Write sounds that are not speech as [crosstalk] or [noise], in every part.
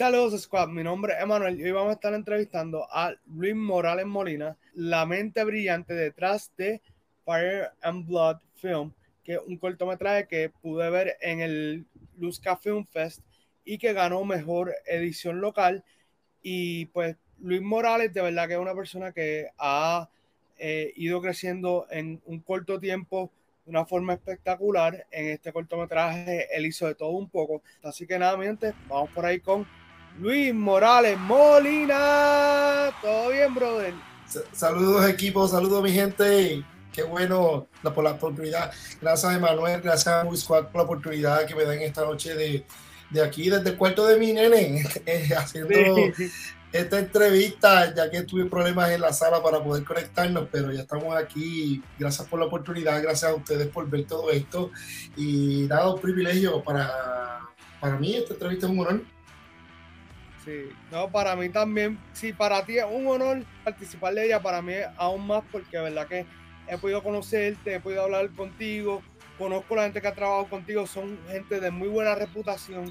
Saludos, Squad. Mi nombre es Emanuel y hoy vamos a estar entrevistando a Luis Morales Molina, la mente brillante detrás de Fire and Blood Film, que es un cortometraje que pude ver en el Luzca Film Fest y que ganó mejor edición local. Y pues Luis Morales, de verdad que es una persona que ha eh, ido creciendo en un corto tiempo de una forma espectacular. En este cortometraje él hizo de todo un poco. Así que nada, mi vamos por ahí con Luis Morales Molina. ¿Todo bien, brother? Saludos, equipo. Saludos, mi gente. Qué bueno por la oportunidad. Gracias, Emanuel. Gracias a Luis por la oportunidad que me dan esta noche de, de aquí, desde el cuarto de mi nene, [laughs] eh, haciendo esta entrevista, ya que tuve problemas en la sala para poder conectarnos, pero ya estamos aquí. Gracias por la oportunidad, gracias a ustedes por ver todo esto. Y nada, un privilegio para, para mí. Esta entrevista es un honor. Sí, no, para mí también, sí, para ti es un honor participar de ella, para mí aún más porque de verdad que he podido conocerte, he podido hablar contigo, conozco la gente que ha trabajado contigo, son gente de muy buena reputación.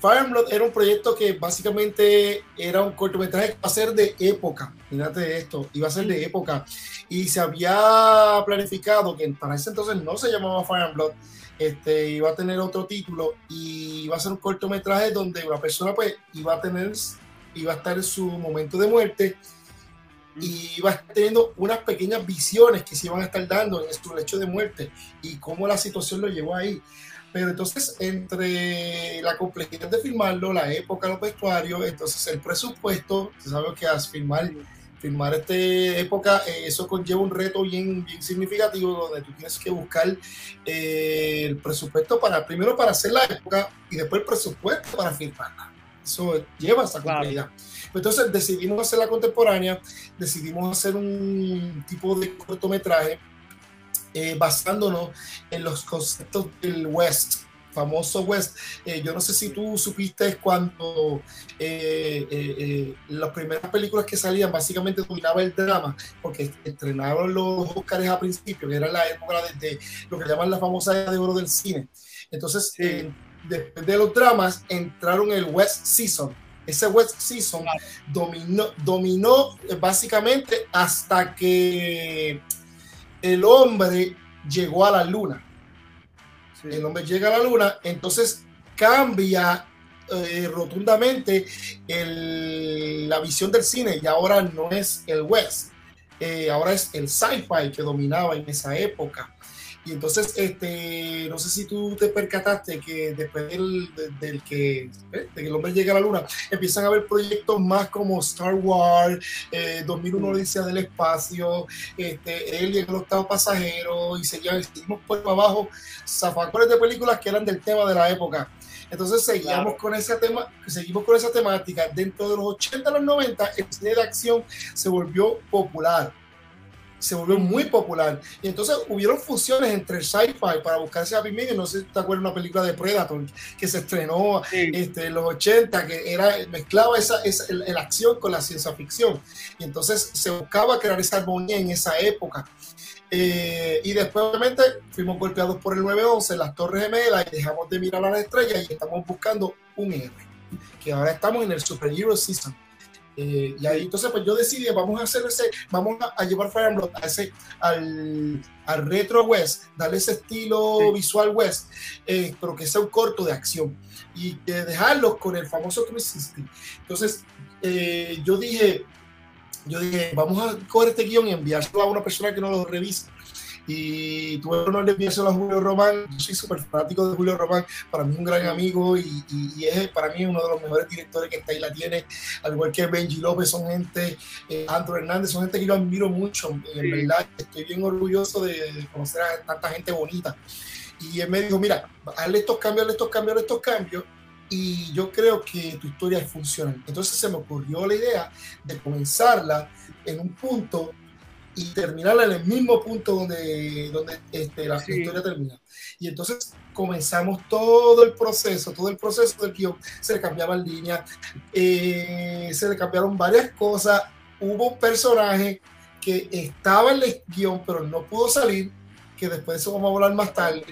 Fire Blood era un proyecto que básicamente era un cortometraje que iba a ser de época, fíjate esto, iba a ser de época. Y se había planificado que para ese entonces no se llamaba Fire and Blood, este, iba a tener otro título y iba a ser un cortometraje donde una persona pues iba a tener, iba a estar en su momento de muerte y iba teniendo unas pequeñas visiones que se iban a estar dando en su lecho de muerte y cómo la situación lo llevó ahí. Pero entonces, entre la complejidad de filmarlo, la época, los vestuarios, entonces el presupuesto, se sabe que al filmar filmar esta época, eh, eso conlleva un reto bien, bien significativo donde tú tienes que buscar eh, el presupuesto para, primero para hacer la época y después el presupuesto para filmarla. Eso lleva esa complejidad. Entonces decidimos hacer la contemporánea, decidimos hacer un tipo de cortometraje eh, basándonos en los conceptos del West, famoso West. Eh, yo no sé si tú supiste cuando eh, eh, las primeras películas que salían básicamente dominaba el drama, porque estrenaron los Oscars a principio, que era la época de, lo que llaman la famosa de oro del cine. Entonces, después de los dramas, entraron el West Season. Ese West Season dominó, dominó básicamente hasta que el hombre llegó a la luna el hombre llega a la luna, entonces cambia eh, rotundamente la visión del cine y ahora no es el West, eh, ahora es el sci-fi que dominaba en esa época. Y entonces, este, no sé si tú te percataste que después del, que, eh, de que el hombre llega a la luna, empiezan a haber proyectos más como Star Wars, 2001 mm. Odisea del Espacio, este, él y el octavo pasajero, y seguimos por abajo zafacones de películas que eran del tema de la época. Entonces seguíamos con ese tema, seguimos con esa temática. Dentro de los 80 a los 90, el cine de acción se volvió popular se volvió muy popular. Y entonces hubieron fusiones entre sci-fi para buscarse a Medio. No sé si te acuerdas de una película de Predator que se estrenó este, en los 80, que era, mezclaba esa, esa la acción con la ciencia ficción. Y entonces se buscaba crear esa armonía en esa época. Eh, y después, obviamente, fuimos golpeados por el 911, las Torres Gemelas, y dejamos de mirar a las estrellas y estamos buscando un héroe. Que ahora estamos en el Super Hero Season eh, y ahí entonces pues yo decidí, vamos a hacer ese, vamos a, llevar Fire a ese, al, al, retro West, darle ese estilo visual West, eh, pero que sea un corto de acción y de dejarlos con el famoso 360. Entonces eh, yo dije, yo dije, vamos a coger este guion y enviárselo a una persona que no lo revise y tuve el honor de enviárselo a Julio Román. Yo soy súper fanático de Julio Román, para mí es un gran amigo y, y, es para mí uno de los mejores directores que está ahí la tiene, al igual que Benji López, son gente, eh, Andrew Hernández, son gente que yo admiro mucho. En verdad, estoy bien orgulloso de, conocer a tanta gente bonita. Y él me dijo, mira, hazle estos cambios, hazle estos cambios, hazle estos cambios, y yo creo que tu historia es funcional. Entonces se me ocurrió la idea de comenzarla en un punto y terminarla en el mismo punto donde, donde este, la historia termina. Y entonces comenzamos todo el proceso, todo el proceso del guion, se le cambiaban líneas, eh, se le cambiaron varias cosas, hubo un personaje que estaba en el guion pero no pudo salir, que después de eso vamos a hablar más tarde.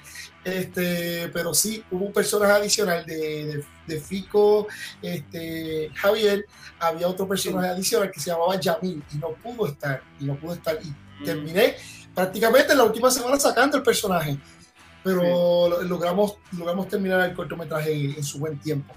Este, pero sí, hubo un personaje adicional de, de, Fico, este, Javier, había otro personaje adicional que se llamaba Yamil y no pudo estar, y no pudo estar. Y mm. terminé prácticamente en la última semana sacando el personaje, pero logramos, logramos terminar el cortometraje en su buen tiempo.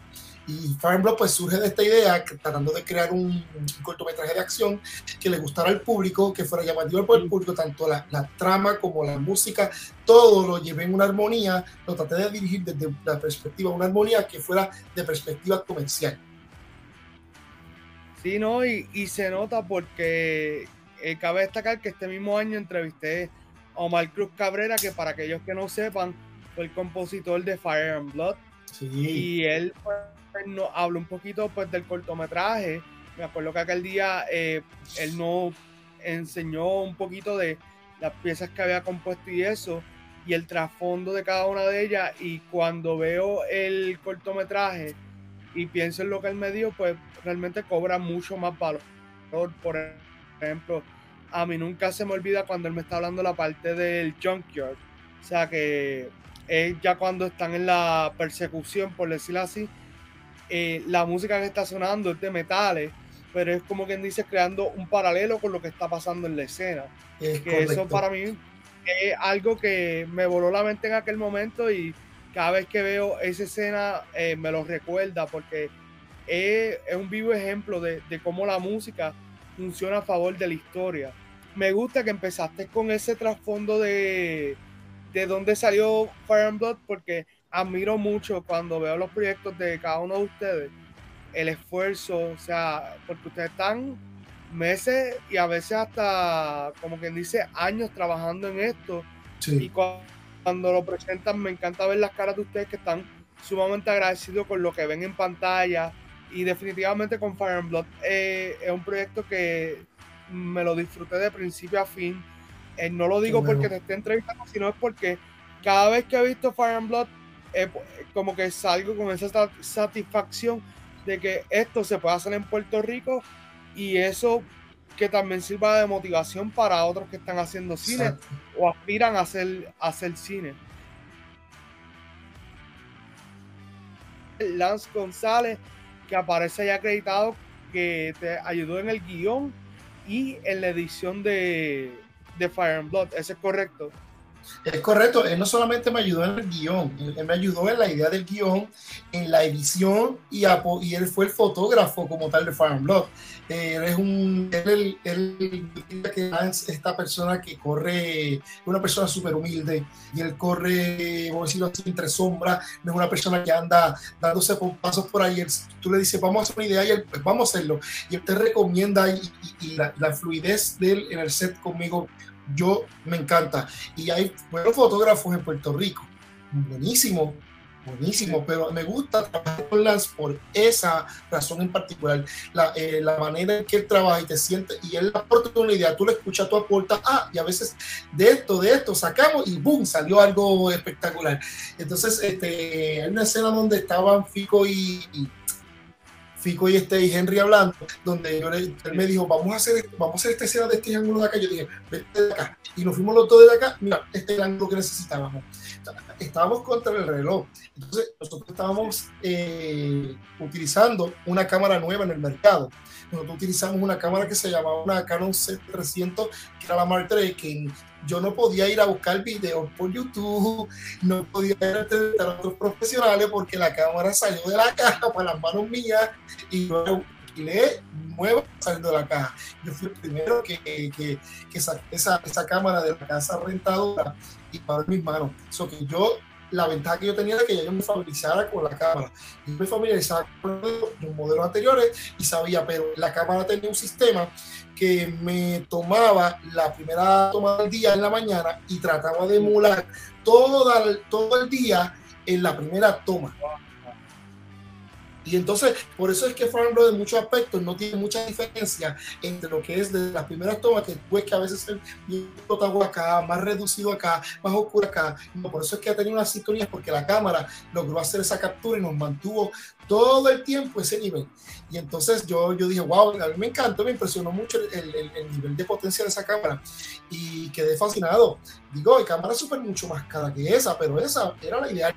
Y Fire pues surge de esta idea, tratando de crear un, cortometraje de acción que le gustara al público, que fuera llamativo por el público, tanto la, la, trama como la música, todo lo llevé en una armonía, lo traté de dirigir desde la perspectiva, una armonía que fuera de perspectiva comercial. Sí, no, y, y se nota porque eh, cabe destacar que este mismo año entrevisté a Omar Cruz Cabrera, que para aquellos que no sepan, fue el compositor de Fire and Blood. Sí. Y él pues, no, habló un poquito pues, del cortometraje. Me acuerdo que aquel día eh, él nos enseñó un poquito de las piezas que había compuesto y eso, y el trasfondo de cada una de ellas. Y cuando veo el cortometraje y pienso en lo que él me dio, pues realmente cobra mucho más valor. Por ejemplo, a mí nunca se me olvida cuando él me está hablando la parte del junkyard. O sea que es ya cuando están en la persecución, por decirlo así, eh, la música que está sonando es de metales, pero es como quien dice creando un paralelo con lo que está pasando en la escena. que eso para mí es algo que me voló la mente en aquel momento y cada vez que veo esa escena eh, me lo recuerda porque es, un vivo ejemplo de, de, cómo la música funciona a favor de la historia. Me gusta que empezaste con ese trasfondo de, de dónde salió Fire and Blood porque admiro mucho cuando veo los proyectos de cada uno de ustedes, el esfuerzo, o sea, porque ustedes están meses y a veces hasta, como quien dice, años trabajando en esto. Y cuando, lo presentan, me encanta ver las caras de ustedes que están sumamente agradecidos con lo que ven en pantalla. Y definitivamente con Fire and Blood eh, es un proyecto que me lo disfruté de principio a fin. Eh, no lo digo porque te esté entrevistando, sino es porque cada vez que he visto Fire and Blood como que salgo con esa satisfacción de que esto se puede hacer en Puerto Rico y eso que también sirva de motivación para otros que están haciendo cine o aspiran a hacer, hacer cine. Lance González, que aparece ya acreditado, que te ayudó en el guion y en la edición de, de Fire and Blood. ¿Ese es correcto? Es correcto, él no solamente me ayudó en el guion, él, me ayudó en la idea del guion, en la edición y, y él fue el fotógrafo como tal de Fire and Blood. Él es un, él, él, es esta persona que corre, una persona súper humilde y él corre, vamos a decirlo así, entre sombras, no es una persona que anda dándose pasos por ahí. tú le dices, vamos a hacer una idea y él, pues vamos a hacerlo. Y él te recomienda y, la, la fluidez de él en el set conmigo yo me encanta. Y hay buenos fotógrafos en Puerto Rico, buenísimo, buenísimo, pero me gusta trabajar con Lance por esa razón en particular, la, eh, la, manera en que él trabaja y te siente, y él aporta una idea, tú le escuchas, tú aportas, ah, y a veces de esto, de esto sacamos y boom, salió algo espectacular. Entonces, este, hay una escena donde estaban Fico y Fico y este y Henry hablando, donde yo él me dijo, vamos a hacer, vamos a hacer esta escena de este ángulo de acá. Yo dije, vete de acá. Y nos fuimos los dos de acá. Mira, este es el ángulo que necesitábamos. Estábamos contra el reloj. Entonces, nosotros estábamos eh, utilizando una cámara nueva en el mercado. Nosotros utilizamos una cámara que se llamaba una Canon C300, que era la Mark III, que yo no podía ir a buscar videos por YouTube, no podía ir a otros profesionales porque la cámara salió de la caja para las manos mías y yo le nuevo saliendo de la caja. Yo fui el primero que, que, que saqué esa, esa, cámara de la casa rentadora y para mis manos. eso que yo la ventaja que yo tenía era que ya yo me familiarizara con la cámara. Yo me familiarizaba con los modelos anteriores y sabía, pero la cámara tenía un sistema que me tomaba la primera toma del día en la mañana y trataba de emular todo, todo el día en la primera toma. Y entonces, por eso es que Fire Blood en muchos aspectos no tiene mucha diferencia entre lo que es de las primeras tomas, que pues que a veces es bien acá, más reducido acá, más oscuro acá. No, por eso es que ha tenido una sintonía, porque la cámara logró hacer esa captura y nos mantuvo todo el tiempo ese nivel. Y entonces yo, yo dije, wow, a mí me encantó, me impresionó mucho el, el, el nivel de potencia de esa cámara y quedé fascinado. Digo, hay cámara súper mucho más cara que esa, pero esa era la idea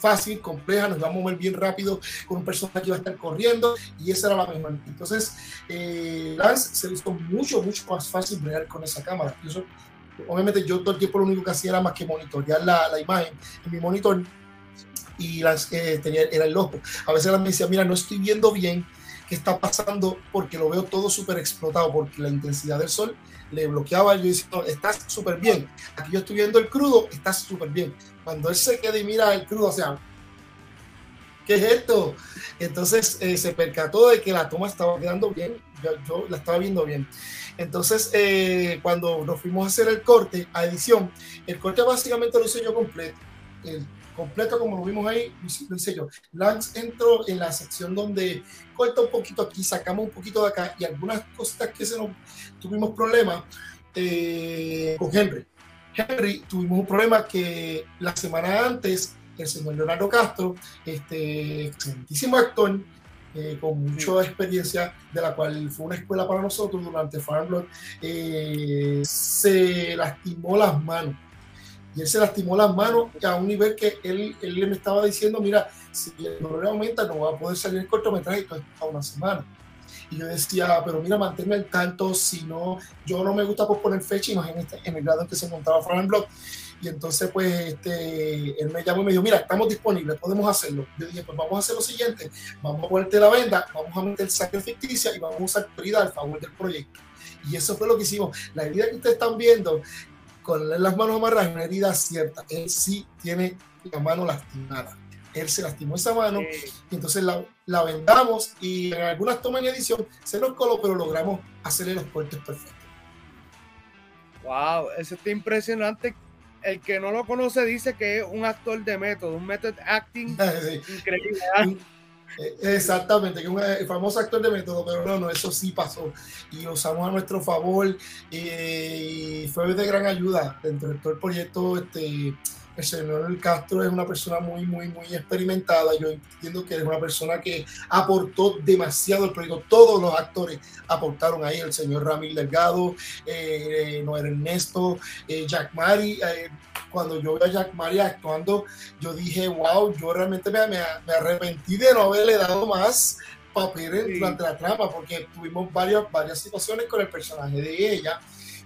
fácil, compleja, nos va a mover bien rápido con un personaje que va a estar corriendo y esa era la misma. Entonces, eh, Lance se hizo mucho, mucho más fácil bregar con esa cámara. Obviamente yo todo el tiempo lo único que hacía era más que monitorear la, la imagen en mi monitor y Lance eh, tenía, era el ojo. A veces me decía, mira, no estoy viendo bien qué está pasando porque lo veo todo súper explotado, porque la intensidad del sol le bloqueaba. Yo decía, no, estás súper bien. Aquí yo estoy viendo el crudo, estás súper bien cuando él se queda y mira el crudo, o sea, ¿qué es esto? Entonces eh, se percató de que la toma estaba quedando bien, yo, la estaba viendo bien. Entonces, eh, cuando nos fuimos a hacer el corte, a edición, el corte básicamente lo hice yo completo. El completo, como lo vimos ahí, lo hice yo. Lance entró en la sección donde corta un poquito aquí, sacamos un poquito de acá y algunas cosas que se nos tuvimos problemas eh, con Henry. Henry, tuvimos un problema que la semana antes el señor Leonardo Castro, este excelentísimo actor, eh, con mucha experiencia, de la cual fue una escuela para nosotros durante Farm eh, se lastimó las manos. Y él se lastimó las manos a un nivel que él, él me estaba diciendo, mira, si el dolor aumenta no va a poder salir el cortometraje y a una semana. Y yo decía, pero mira, manténme al tanto, si no, yo no me gusta posponer fecha en, este, en el grado en que se montaba Fran Blog. Y entonces, pues, este, él me llamó y me dijo, mira, estamos disponibles, podemos hacerlo. Yo dije, pues vamos a hacer lo siguiente, vamos a ponerte la venda, vamos a meter sangre ficticia y vamos a usar prioridad al favor del proyecto. Y eso fue lo que hicimos. La herida que ustedes están viendo, con las manos amarradas, una herida cierta. Él sí tiene la mano lastimada él se lastimó esa mano y entonces la, la, vendamos y en algunas tomas en edición se nos coló, pero logramos hacerle los cortes perfectos. Wow, eso está impresionante. El que no lo conoce dice que es un actor de método, un method acting [laughs] increíble. Eh, exactamente, que un eh, famoso actor de método, pero no, no, eso sí pasó y lo usamos a nuestro favor y fue de gran ayuda dentro de todo el proyecto. Este, el señor Castro es una persona muy, muy, muy experimentada. Yo entiendo que es una persona que aportó demasiado el proyecto. Todos los actores aportaron ahí. El señor Ramil Delgado, eh, Noel Ernesto, eh, Jack Mari. Eh, cuando yo vi a Jack Mari actuando, yo dije, wow, yo realmente me, me, arrepentí de no haberle dado más papel durante la trama, porque tuvimos varias, varias situaciones con el personaje de ella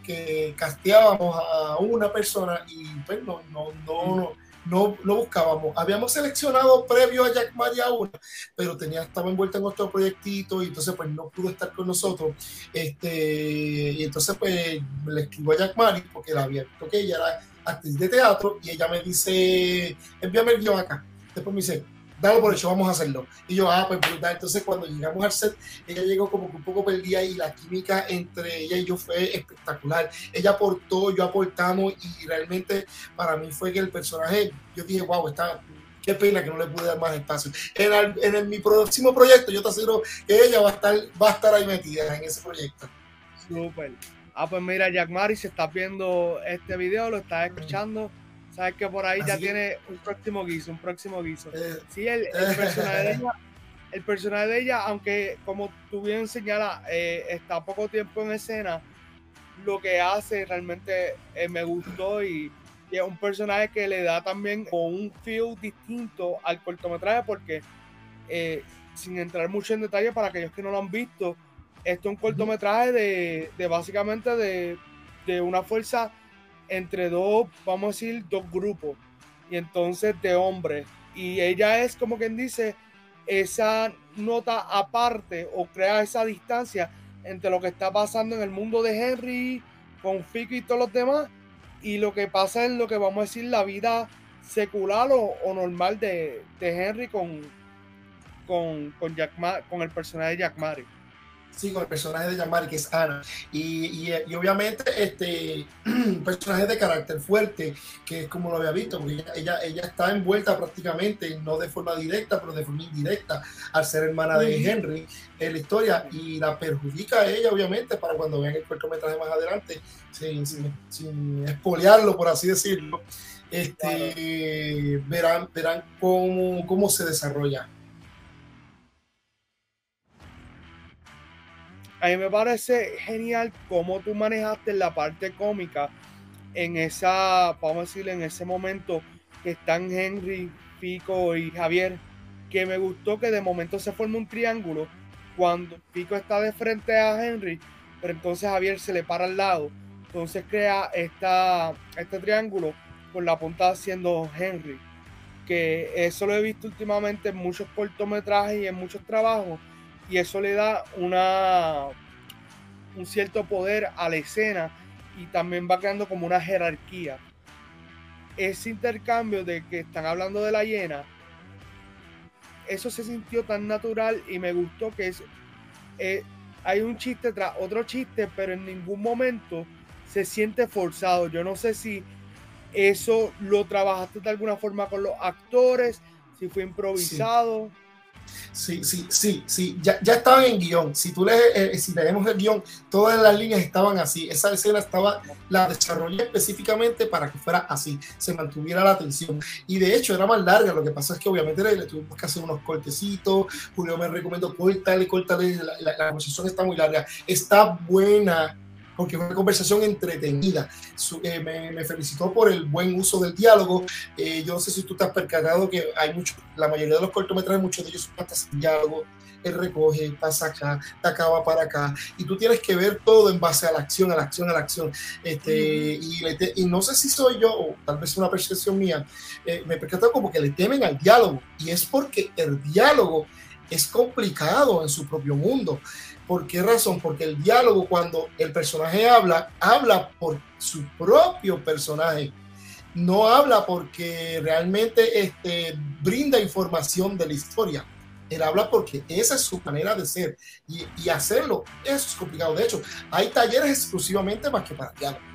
que casteábamos a una persona y pues no, no, no, no, no, buscábamos. Habíamos seleccionado previo a Jack Maria una, pero tenía, estaba envuelta en otro proyectito y entonces pues no pudo estar con nosotros. Este, y entonces pues le escribo a Jack Maria porque la había visto que ella era actriz de teatro y ella me dice, envíame el guion acá. Después me dice, dalo por hecho, vamos a hacerlo. Y yo, ah, pues brutal. Entonces, cuando llegamos al set, ella llegó como que un poco perdida y la química entre ella y yo fue espectacular. Ella aportó, yo aportamos y realmente para mí fue que el personaje, yo dije, wow, está, qué pena que no le pude dar más espacio. En, en mi próximo proyecto, yo te aseguro que ella va a estar, va a estar ahí metida en ese proyecto. Súper. Ah, pues mira, Jack Mari, si estás viendo este video, lo estás escuchando. Sabes que por ahí ya tiene un próximo guiso, un próximo guiso. Eh, sí, el, personaje de ella, [laughs] el personaje de ella, aunque como tú bien señalas, eh, está poco tiempo en escena, lo que hace realmente eh, me gustó y, es un personaje que le da también un feel distinto al cortometraje porque sin entrar mucho en detalle para aquellos que no lo han visto, esto es un cortometraje de, de básicamente de, de una fuerza entre dos, vamos a decir, dos grupos, y entonces de hombres. Y ella es como quien dice, esa nota aparte o crea esa distancia entre lo que está pasando en el mundo de Henry, con Fico y todos los demás, y lo que pasa en lo que vamos a decir la vida secular o, normal de, Henry con, con, con, con el personaje de Jack Mary. Sí, con el personaje de Yamari, que es Ana. Y, y, obviamente, este [clears throat] un personaje de carácter fuerte, que es como lo había visto, porque ella, ella, está envuelta prácticamente, no de forma directa, pero de forma indirecta, al ser hermana de Henry en la historia, y la perjudica a ella, obviamente, para cuando vean el cortometraje más adelante, sin, sin, sin espolearlo, por así decirlo, este, verán, verán cómo, cómo se desarrolla. A mí me parece genial cómo tú manejaste la parte cómica en esa, vamos a decir, en ese momento que están Henry, Pico y Javier, que me gustó que de momento se forma un triángulo cuando Pico está de frente a Henry, pero entonces Javier se le para al lado. Entonces crea esta, este triángulo con la punta haciendo Henry. Que eso lo he visto últimamente en muchos cortometrajes y en muchos trabajos y eso le da una, un cierto poder a la escena y también va creando como una jerarquía. Ese intercambio de que están hablando de la hiena, eso se sintió tan natural y me gustó que es, eh, hay un chiste tras otro chiste, pero en ningún momento se siente forzado. Yo no sé si eso lo trabajaste de alguna forma con los actores, si fue improvisado. Sí, sí, sí, sí, ya, ya estaban en guion. Si tú lees, eh, si leemos el guion, todas las líneas estaban así. Esa escena estaba, la desarrollé específicamente para que fuera así, se mantuviera la atención. Y de hecho era más larga, lo que pasa es que obviamente le, tuvimos que hacer unos cortecitos. Julio me recomendó, córtale, córtale, la, la, la conversación está muy larga. Está buena, porque fue una conversación entretenida. Eh, me, felicitó por el buen uso del diálogo. Eh, yo no sé si tú te has percatado que hay mucho, la mayoría de los cortometrajes, muchos de ellos son hasta sin diálogo. Él recoge, pasa acá, te acaba para acá, y tú tienes que ver todo en base a la acción, a la acción, a la acción. Este, y, y, no sé si soy yo, o tal vez una percepción mía, eh, me percatado como que le temen al diálogo, y es porque el diálogo es complicado en su propio mundo. ¿Por qué razón? Porque el diálogo, cuando el personaje habla, habla por su propio personaje. No habla porque realmente este, brinda información de la historia. Él habla porque esa es su manera de ser. Y, y hacerlo, es complicado. De hecho, hay talleres exclusivamente más que para diálogo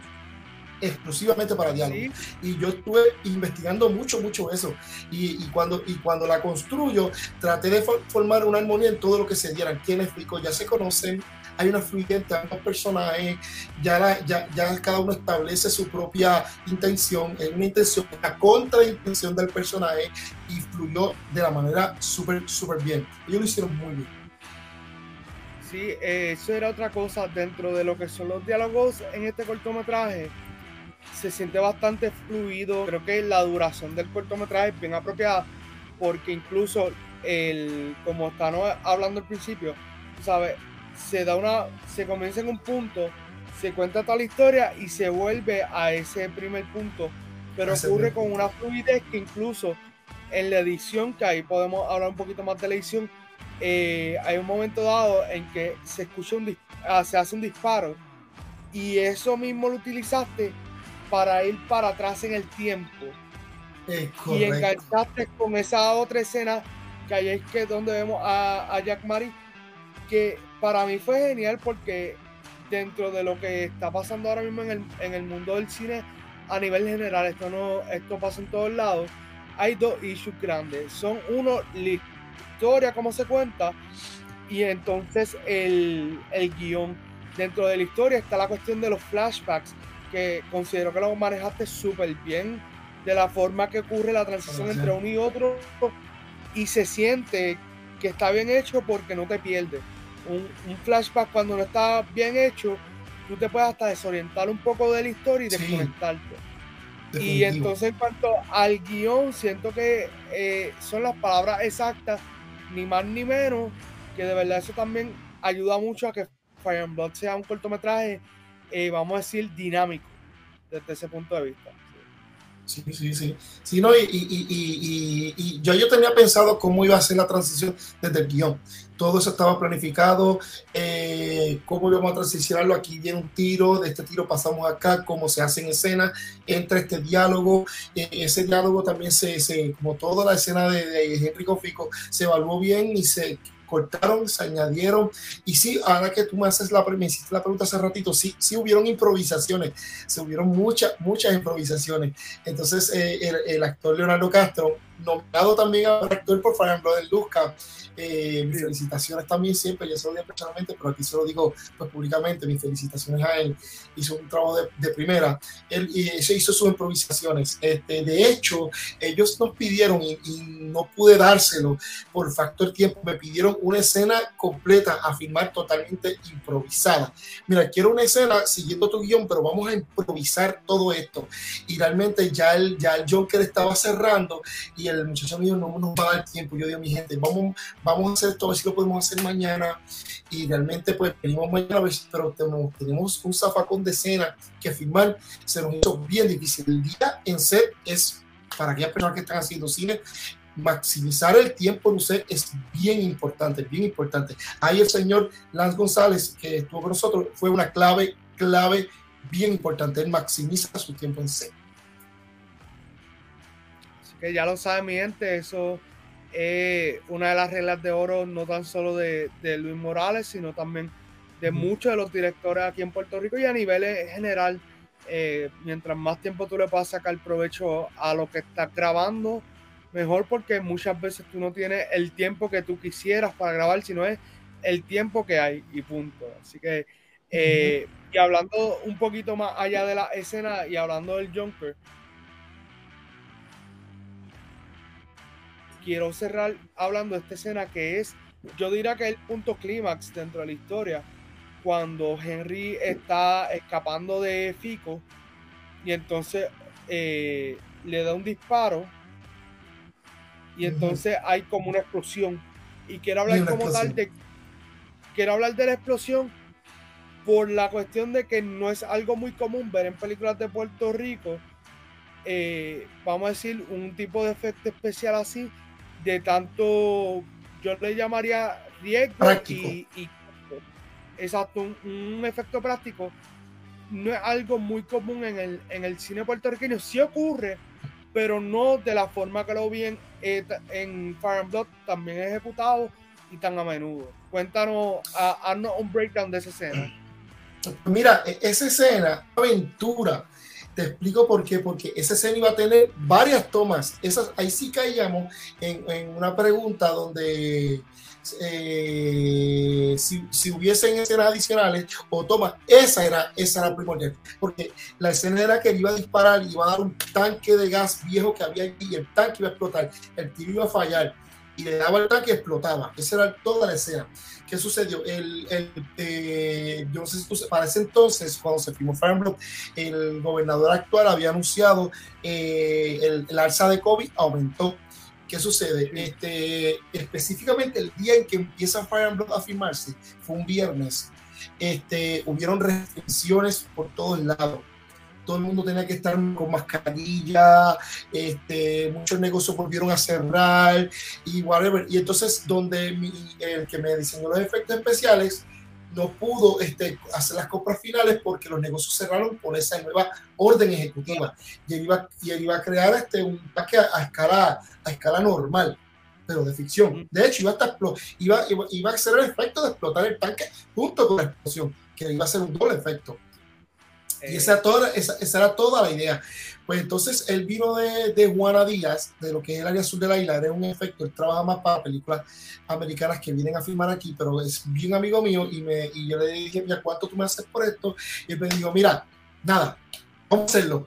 exclusivamente para diálogo. Y yo estuve investigando mucho, mucho eso. Y, cuando, y cuando la construyo, traté de formar una armonía en todo lo que se dieran. Quienes explico, ya se conocen, hay una fluidez entre ambos personajes, ya, ya, ya, cada uno establece su propia intención, es una intención, la contraintención del personaje y fluyó de la manera súper, súper bien. Ellos lo hicieron muy bien. Sí, eso era otra cosa dentro de lo que son los diálogos en este cortometraje se siente bastante fluido. Creo que la duración del cortometraje es bien apropiada porque incluso el, como están hablando al principio, ¿sabes? Se da una, se comienza en un punto, se cuenta toda la historia y se vuelve a ese primer punto, pero ocurre con una fluidez que incluso en la edición, que ahí podemos hablar un poquito más de la edición, eh, hay un momento dado en que se escucha un ah, se hace un disparo y eso mismo lo utilizaste para ir para atrás en el tiempo. y enganchaste con esa otra escena que ahí es que donde vemos a, Jack Mary, que para mí fue genial porque dentro de lo que está pasando ahora mismo en el, en el mundo del cine a nivel general, esto no, esto pasa en todos lados, hay dos issues grandes. Son uno, la historia, cómo se cuenta, y entonces el, el guion. Dentro de la historia está la cuestión de los flashbacks, que considero que lo manejaste súper bien de la forma que ocurre la transición entre uno y otro y se siente que está bien hecho porque no te pierdes. Un, flashback cuando no está bien hecho, tú te puedes hasta desorientar un poco de la historia y desconectarte. Y entonces en cuanto al guion, siento que eh, son las palabras exactas, ni más ni menos, que de verdad eso también ayuda mucho a que Fire and Blood sea un cortometraje eh, vamos a decir, dinámico desde ese punto de vista. Sí, sí, sí. sí no, y, y, y, y, yo, yo tenía pensado cómo iba a ser la transición desde el guion. Todo eso estaba planificado, eh, cómo íbamos a transicionarlo. Aquí viene un tiro, de este tiro pasamos acá, cómo se hace en escena, entra este diálogo. Eh, ese diálogo también se, se, como toda la escena de, de Enrico Fico, se evaluó bien y se cortaron, se añadieron. Y sí, ahora que tú me haces la, me hiciste la pregunta hace ratito, sí, sí hubieron improvisaciones, se hubieron muchas, muchas improvisaciones. Entonces, eh, el, el, actor Leonardo Castro, nombrado también a actor por Fire en Luzca, eh, mis felicitaciones también siempre, ya se lo digo personalmente, pero aquí se lo digo pues, públicamente, mis felicitaciones a él, hizo un trabajo de, de primera, él y se hizo sus improvisaciones. Este, de hecho, ellos nos pidieron y, y, no pude dárselo por factor tiempo, me pidieron una escena completa a filmar totalmente improvisada. Mira, quiero una escena siguiendo tu guion, pero vamos a improvisar todo esto. Y realmente ya el, ya el Joker estaba cerrando y el muchacho mío no nos va a dar tiempo. Yo digo, mi gente, vamos, vamos a hacer esto, a ver si lo podemos hacer mañana. Y realmente, pues, venimos mañana, pero tenemos, tenemos un zafacón de escena que filmar. Se nos hizo bien difícil. El día en set es para aquellas personas que están haciendo cine, maximizar el tiempo en usted es bien importante, bien importante. Ahí el señor Lance González, que estuvo con nosotros, fue una clave, clave bien importante. Él maximiza su tiempo en set. Que ya lo sabe mi gente, eso es una de las reglas de oro, no tan solo de, de Luis Morales, sino también de muchos de los directores aquí en Puerto Rico y a nivel general. Eh, mientras más tiempo tú le puedas sacar provecho a lo que estás grabando, mejor porque muchas veces tú no tienes el tiempo que tú quisieras para grabar, sino es el tiempo que hay y punto. Así que, eh, uh -huh. y hablando un poquito más allá de la escena y hablando del Junker, quiero cerrar hablando de esta escena que es, yo diría que es el punto clímax dentro de la historia, cuando Henry está escapando de Fico y entonces eh, le da un disparo y entonces uh -huh. hay como una explosión. Y quiero hablar como explosión. tal de. Quiero hablar de la explosión por la cuestión de que no es algo muy común ver en películas de Puerto Rico. Eh, vamos a decir, un tipo de efecto especial así, de tanto, yo le llamaría riesgo y, y, exacto, un, un, efecto práctico. No es algo muy común en el, en el cine puertorriqueño. Sí ocurre, pero no de la forma que lo vi en, en Fire and Blood, también ejecutado y tan a menudo. Cuéntanos, haznos un breakdown de esa escena. Mira, e, esa escena, aventura, te explico por qué, porque esa escena iba a tener varias tomas. Esas, ahí sí caíamos en, una pregunta donde eh, si, si, hubiesen escenas adicionales o toma, esa era, esa era primordial, porque la escena era que iba a disparar, iba a dar un tanque de gas viejo que había y el tanque iba a explotar, el tiro iba a fallar y le daba el tanque y explotaba. Esa era toda la escena. ¿Qué sucedió? El, el eh, yo no sé si tú, para ese entonces, cuando se firmó Fire Blood, el gobernador actual había anunciado eh, el, el alza de COVID aumentó ¿Qué sucede? Este, específicamente el día en que empieza Fire and Blood a firmarse, fue un viernes, este, hubieron restricciones por todos lados. Todo el mundo tenía que estar con mascarilla, este, muchos negocios volvieron a cerrar y whatever. Y entonces, donde mi, el que me diseñó los efectos especiales no pudo este, hacer las compras finales porque los negocios cerraron por esa nueva orden ejecutiva y él iba, y él iba a crear este, un ataque a, a, escala, a escala normal pero de ficción. De hecho, iba a, estar, iba, iba, iba a hacer el efecto de explotar el tanque junto con la explosión, que iba a ser un doble efecto. Y esa, era toda, esa, esa, era toda la idea. Pues entonces él vino de, de, Juana Díaz, de lo que es el área sur de la isla, era un efecto, él trabaja más para películas americanas que vienen a filmar aquí, pero es bien amigo mío y, me, y yo le dije, mira, ¿cuánto tú me haces por esto? Y él me dijo, mira, nada, vamos a hacerlo.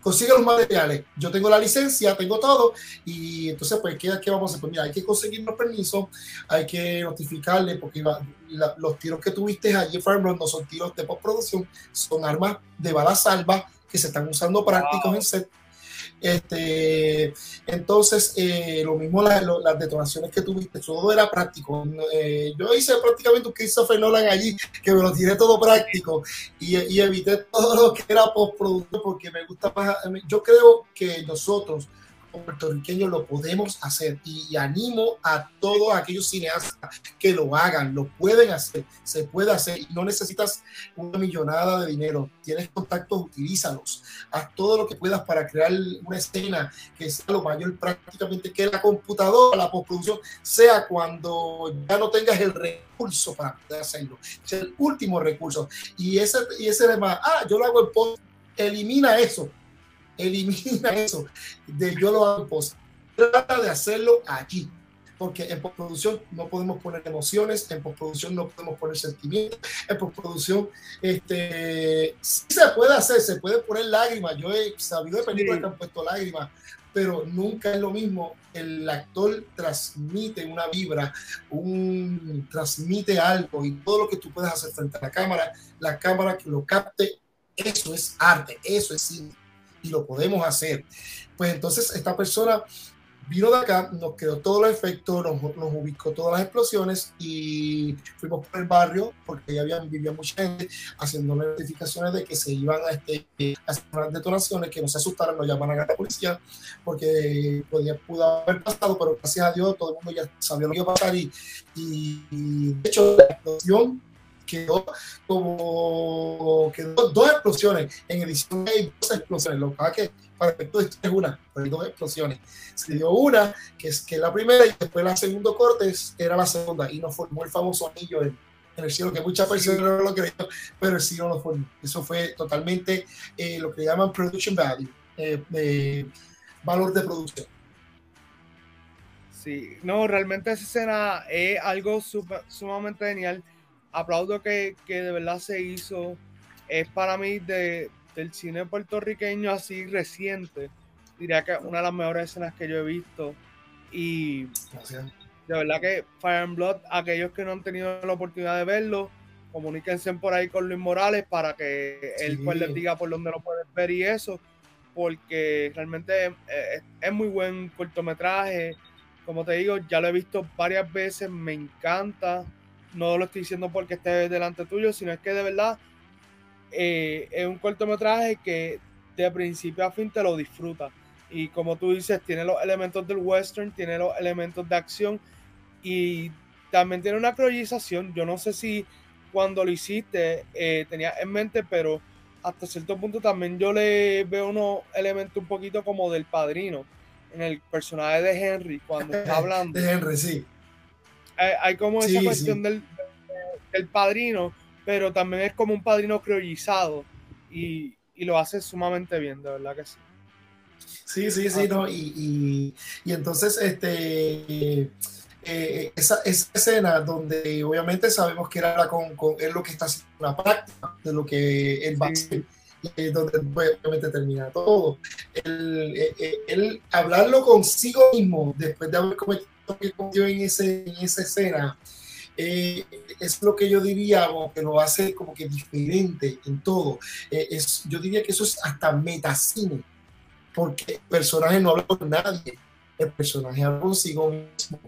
Consigue los materiales. Yo tengo la licencia, tengo todo. Y entonces, pues, ¿qué, qué vamos a hacer? Pues mira, hay que conseguir los permisos, hay que notificarle, porque la, los tiros que tuviste allí en no son tiros de postproducción, son armas de bala salva que se están usando prácticos wow. en set. Este, entonces, eh, lo mismo las detonaciones que tuviste, todo era práctico. Eh, yo hice prácticamente un Christopher Nolan allí, que me lo tiré todo práctico y, y evité todo lo que era postproducción porque me gusta más. Yo creo que nosotros, puertorriqueños lo podemos hacer. Y, animo a todos aquellos cineastas que lo hagan, lo pueden hacer, se puede hacer. Y no necesitas una millonada de dinero, tienes contactos, utilízalos, haz todo lo que puedas para crear una escena que sea lo mayor prácticamente que la computadora, la postproducción, sea cuando ya no tengas el recurso para poder hacerlo, es el último recurso. Y ese, y ese demás, ah, yo lo hago en post, elimina eso elimina eso de yo lo hago post. Trata de hacerlo aquí, porque en postproducción no podemos poner emociones, en postproducción no podemos poner sentimientos, en postproducción este, sí se puede hacer, se puede poner lágrimas. Yo he sabido de películas que han puesto lágrimas, pero nunca es lo mismo. El actor transmite una vibra, un, transmite algo y todo lo que tú puedes hacer frente a la cámara, la cámara que lo capte, eso es arte, eso es cine y lo podemos hacer. Pues entonces esta persona vino de acá, nos quedó todo el efecto, nos, nos, ubicó todas las explosiones y fuimos por el barrio porque ya habían, vivía mucha gente haciendo notificaciones de que se iban a, este, a hacer unas detonaciones, que no se asustaran, no llamaran a la policía porque podía, pudo haber pasado, pero gracias a Dios todo el mundo ya sabía lo que iba a pasar y, y de hecho la explosión quedó como quedó dos explosiones. En edición hay dos explosiones. Lo que pasa que para esto es una, pero hay dos explosiones. Se dio una, que es que la primera, y después la segundo corte era la segunda, y nos formó el famoso anillo en, el cielo, que muchas personas no lo creyeron, pero el cielo lo formó. Eso fue totalmente eh, lo que llaman production value, eh, valor de producción. Sí, no, realmente esa escena es algo sumamente genial aplaudo que, que, de verdad se hizo. Es para mí de, del cine puertorriqueño así reciente. Diría que una de las mejores escenas que yo he visto. Y de verdad que Fire and Blood, aquellos que no han tenido la oportunidad de verlo, comuníquense por ahí con Luis Morales para que él pues les diga por dónde lo pueden ver y eso. Porque realmente es, es muy buen cortometraje. Como te digo, ya lo he visto varias veces, me encanta no lo estoy diciendo porque esté delante tuyo, sino es que de verdad eh, es un cortometraje que de principio a fin te lo disfruta. Y como tú dices, tiene los elementos del western, tiene los elementos de acción y también tiene una croyización. Yo no sé si cuando lo hiciste eh, tenía en mente, pero hasta cierto punto también yo le veo unos elementos un poquito como del padrino en el personaje de Henry cuando está [laughs] hablando. De Henry, sí hay, como esa cuestión del, padrino, pero también es como un padrino criollizado y, lo hace sumamente bien, de verdad que sí. Sí, sí, sí, no, y, entonces, este, eh, esa, escena donde obviamente sabemos que era con, con él lo que está haciendo una práctica de lo que él va a hacer, donde obviamente termina todo. El, eh, eh, hablarlo consigo mismo después de haber cometido que cometió en, ese, en esa escena eh, es lo que yo diría que lo hace como que diferente en todo. Eh, es, yo diría que eso es hasta metacine, porque el personaje no habla con nadie, el personaje habla consigo mismo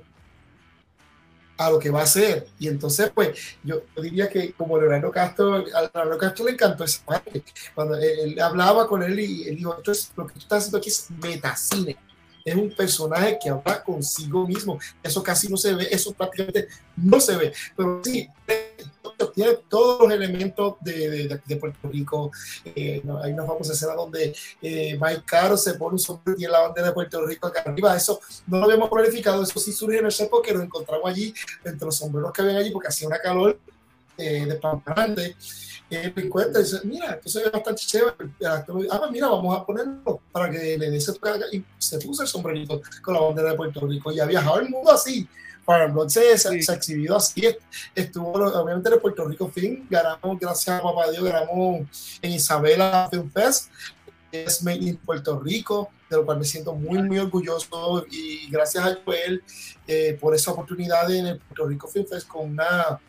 a lo que va a hacer. Y entonces, pues, yo, diría que como Leonardo Castro, a Leonardo Castro le encantó esa parte. Cuando él, hablaba con él y él dijo, esto es lo que tú estás haciendo aquí es metacine es un personaje que habla consigo mismo. Eso casi no se ve, eso prácticamente no se ve. Pero sí, tiene todos los elementos de, de, Puerto Rico. Eh, hay una famosa escena donde eh, Mike Caro se pone un sombrero y la bandera de Puerto Rico acá arriba. Eso no lo habíamos planificado, eso sí surge en el CEPO que lo encontramos allí, entre los sombreros que habían allí, porque hacía una calor eh, de me encuentra y dice, mira, esto se ve bastante chévere. Ah, mira, vamos a ponerlo para que le dé ese Y se puso el sombrerito con la bandera de Puerto Rico y ha viajado el mundo así. Para se, se, ha exhibido así. Estuvo, obviamente, en el Puerto Rico Film. Ganamos, gracias a Papá Dios, ganamos en Isabela Film Fest. Es Made in Puerto Rico, de lo cual me siento muy, muy orgulloso. Y gracias a Joel eh, por esa oportunidad en el Puerto Rico Film Fest con una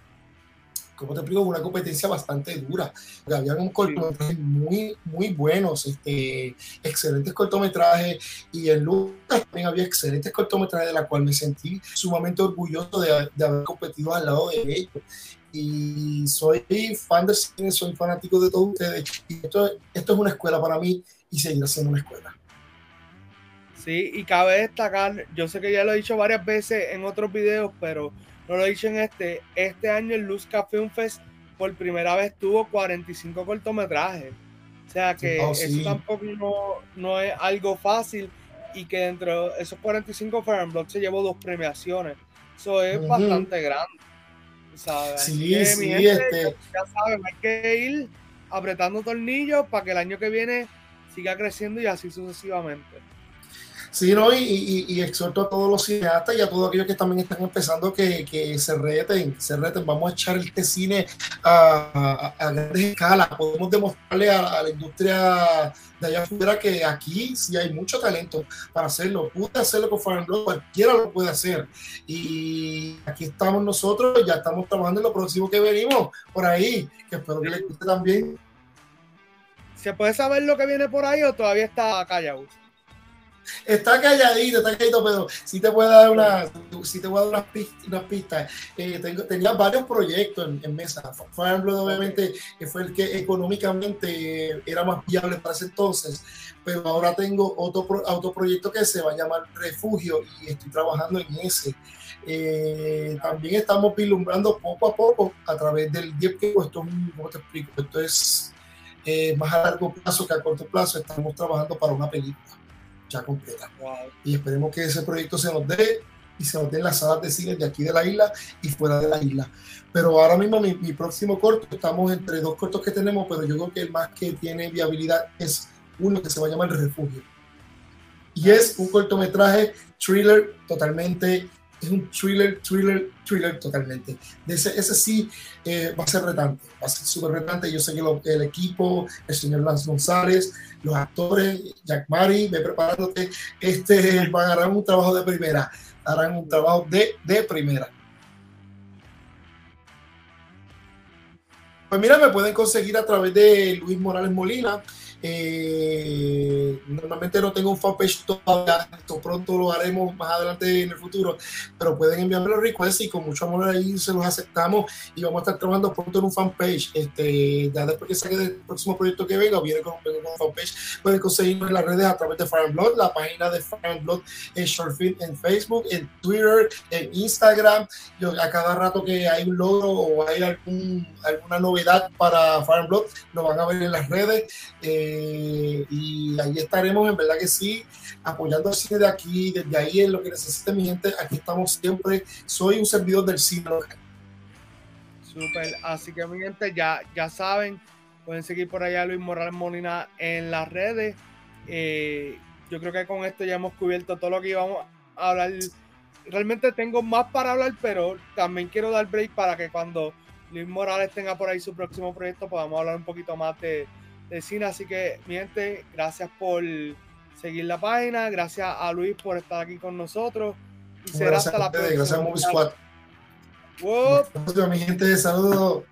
como te explico, una competencia bastante dura. Había un cortometrajes muy, muy buenos, este, excelentes cortometrajes, y en Lucas también había excelentes cortometrajes de la cual me sentí sumamente orgulloso de, de haber competido al lado de ellos. Y soy fan del cine, soy fanático de todos ustedes. Y esto, esto es una escuela para mí y seguirá siendo una escuela. Sí, y cabe destacar, yo sé que ya lo he dicho varias veces en otros videos, pero no lo he dicho en este. Este año el Luzca Film Fest por primera vez tuvo 45 cortometrajes. O sea que Oh, eso tampoco no, no es algo fácil y que dentro de esos 45 Fire Blood se llevó dos premiaciones. Eso es bastante grande. ¿sabes? Sí, que, sí, mi gente, este- ya, ya saben, hay que ir apretando tornillos para que el año que viene siga creciendo y así sucesivamente. Sí, ¿no? Y, y- exhorto a todos los cineastas y a todos aquellos que también están empezando que, se reten, se reten. Vamos a echar este cine a, grandes escalas. Podemos demostrarle a, la industria de allá afuera que aquí sí hay mucho talento para hacerlo. Pude hacerlo con Fire and Blood, cualquiera lo puede hacer. Y aquí estamos nosotros, ya estamos trabajando en lo próximo que venimos por ahí, que espero que les guste también. ¿Se puede saber lo que viene por ahí o todavía está callado? Está calladito, está calladito, pero sí te puedo dar una, sí te voy a dar unas pistas. Unas pistas. Eh, tengo, tenía varios proyectos en, en mesa. Fire and Blood, obviamente, fue el que económicamente era más viable para ese entonces, pero ahora tengo otro, otro proyecto que se va a llamar Refugio y estoy trabajando en ese. Eh, también estamos vislumbrando poco a poco a través del DIEP, que esto es ¿cómo te explico? Esto es eh, más a largo plazo que a corto plazo. Estamos trabajando para una película ya completa y esperemos que ese proyecto se nos dé y se nos dé en las salas de cine de aquí de la isla y fuera de la isla. Pero ahora mismo mi, mi próximo corto, estamos entre dos cortos que tenemos, pero yo creo que el más que tiene viabilidad es uno que se va a llamar El Refugio. Y es un cortometraje thriller totalmente, es un thriller, thriller, thriller totalmente. Ese, ese sí eh, va a ser retante, va a ser súper retante. Yo sé que el equipo, el señor Lance González, los actores, Jack Mari, ve preparándote, este, van a harán un trabajo de primera, harán un trabajo de, de primera. Pues mira, me pueden conseguir a través de Luis Morales Molina. Eh, normalmente no tengo un fanpage todavía, esto pronto lo haremos más adelante en el futuro, pero pueden enviarme los requests y con mucho amor ahí se los aceptamos y vamos a estar trabajando pronto en un fanpage. Este, ya después que saque del próximo proyecto que venga, viene con, un fanpage, pueden conseguirnos en las redes a través de Fire Blood, la página de Fire Blood en Short Film en Facebook, en Twitter, en Instagram. Yo, a cada rato que hay un logro o hay algún, alguna novedad para Fire Blood, lo van a ver en las redes. Eh, y ahí estaremos, en verdad que sí, apoyando el cine de aquí, desde ahí en lo que necesite mi gente, aquí estamos siempre, soy un servidor del cine. Super. Así que mi gente ya, ya saben, pueden seguir por allá a Luis Morales Molina en las redes. Eh, yo creo que con esto ya hemos cubierto todo lo que íbamos a hablar. Realmente tengo más para hablar, pero también quiero dar break para que cuando Luis Morales tenga por ahí su próximo proyecto podamos hablar un poquito más de, de cine. Así que, mi gente, gracias por seguir la página. Gracias a Luis por estar aquí con nosotros. Y será Gracias hasta la próxima. gracias a Movie Squad. Wow. Mi gente, saludos.